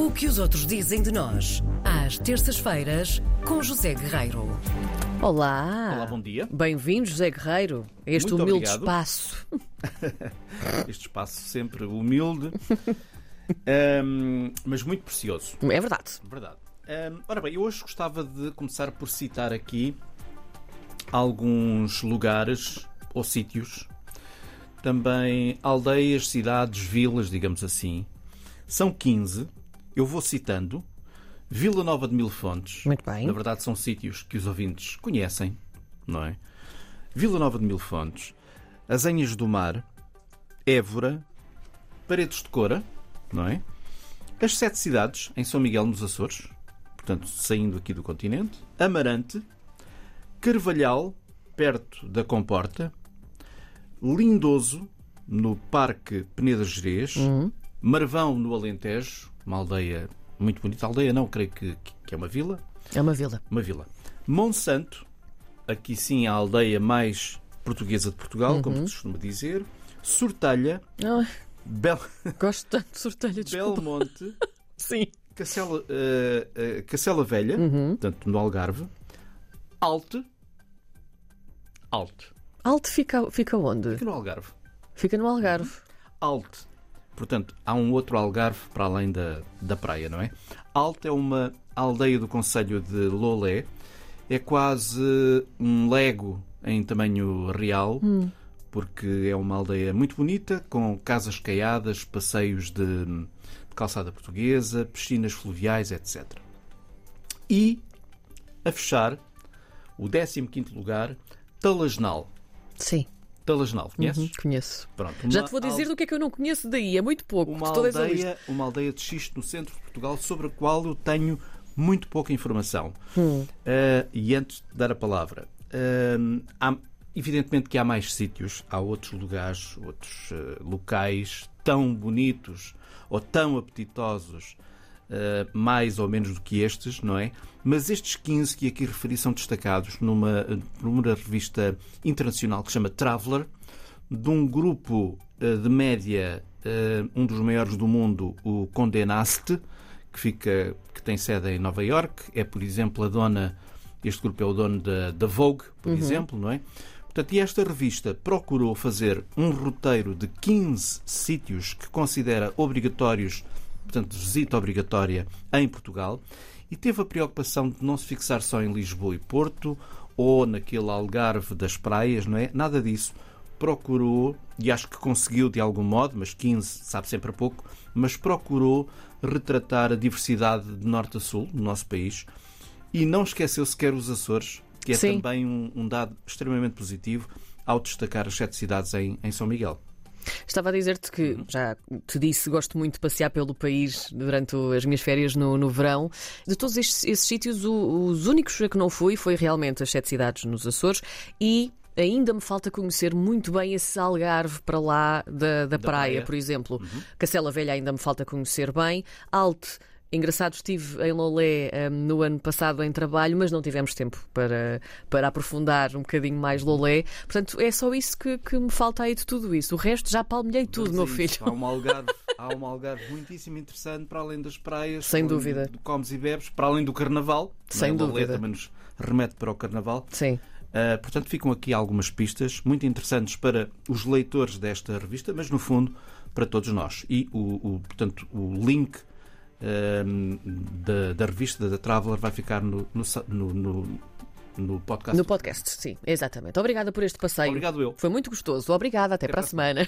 O que os outros dizem de nós, às terças-feiras, com José Guerreiro. Olá. Olá, bom dia. Bem-vindo, José Guerreiro, a este Muito humilde obrigado. espaço. Este espaço sempre humilde, ahm, mas muito precioso. É verdade. Verdade. Ahm, ora bem, eu hoje gostava de começar por citar aqui alguns lugares ou sítios, também aldeias, cidades, vilas, digamos assim. São 15. Eu vou citando. Vila Nova de Mil Fontes. Muito bem. Na verdade, são sítios que os ouvintes conhecem, não é? Vila Nova de Mil Fontes, Azenhas do Mar, Évora, Paredes de Cora, não é? As sete cidades em São Miguel nos Açores, portanto, saindo aqui do continente, Amarante, Carvalhal, perto da Comporta, Lindoso, no Parque Peneda Gerês, Marvão, no Alentejo, uma aldeia muito bonita. Aldeia não, creio que, que é uma vila. É uma vila. Uma vila. Monsanto, aqui sim a aldeia mais portuguesa de Portugal, como se costuma dizer. Sortelha, Ai, Bel... gosto tanto de sortelha, desculpa. Belmonte, Sim. Cacela, eh, eh, Cacela Velha, portanto no Algarve. Alte. Alte. Alto fica, fica onde? Aqui no Algarve. Fica no Algarve. Alte. Portanto, há um outro Algarve para além da, da praia, não é? Alte é uma aldeia do Conselho de Lolé. É quase um lego em tamanho real, porque é uma aldeia muito bonita, com casas caiadas, passeios de, de calçada portuguesa, piscinas fluviais, etc. E, a fechar, o 15º lugar, Talagenal. Sim. Talagenal, conheces? Uhum, conheço. Pronto, Já te vou dizer do que é que eu não conheço daí. É muito pouco. uma aldeia, uma aldeia de xisto no centro de Portugal sobre a qual eu tenho muito pouca informação. Hum. Ah, e antes de dar a palavra, ah, há- evidentemente que há mais sítios, há outros lugares, outros ah, locais tão bonitos ou tão apetitosos, mais ou menos do que estes, não é? Mas estes 15 que aqui referi são destacados numa, numa revista internacional que se chama Traveller, de um grupo eh, de média, eh, um dos maiores do mundo, o Condé Nast, que, fica, que tem sede em Nova York. É, por exemplo, a dona, este grupo é o dono da, da Vogue, por exemplo, não é? Portanto, e esta revista procurou fazer um roteiro de 15 sítios que considera obrigatórios, portanto, visita obrigatória em Portugal, e teve a preocupação de não se fixar só em Lisboa e Porto ou naquele Algarve das praias, não é? Nada disso procurou, e acho que conseguiu de algum modo, mas 15 sabe sempre pouco, mas procurou retratar a diversidade de norte a sul no nosso país e não esqueceu sequer os Açores, que é Sim. também um, um dado extremamente positivo ao destacar as sete cidades em, em São Miguel. Estava a dizer-te que, já te disse, gosto muito de passear pelo país durante as minhas férias no, no verão. De todos estes, esses sítios, o- os únicos a que não fui foi realmente as sete cidades nos Açores e. Ainda me falta conhecer muito bem esse Algarve para lá da, da, praia, praia. por exemplo. Cacela Velha ainda me falta conhecer bem. Alte, engraçado, estive em Lolé hum, no ano passado em trabalho, mas não tivemos tempo para, para aprofundar um bocadinho mais Lolé. Portanto, é só isso que, que me falta aí de tudo isso. O resto já palmilhei tudo, meu Vamos a isso. filho. Há um Algarve, há um Algarve muitíssimo interessante para além das praias, Sem dúvida. Comes e bebes, para além do carnaval. Sem é? O Lolé dúvida. também nos remete para o carnaval. Sim. Uh, portanto, ficam aqui algumas pistas muito interessantes para os leitores desta revista, mas no fundo para todos nós. E o, o- portanto, o link um, da, da revista da Traveller vai ficar no, no, no, no- no podcast. No podcast, sim, exatamente. Obrigada por este passeio. Obrigado eu. Foi muito gostoso. Obrigada. Até, para a semana.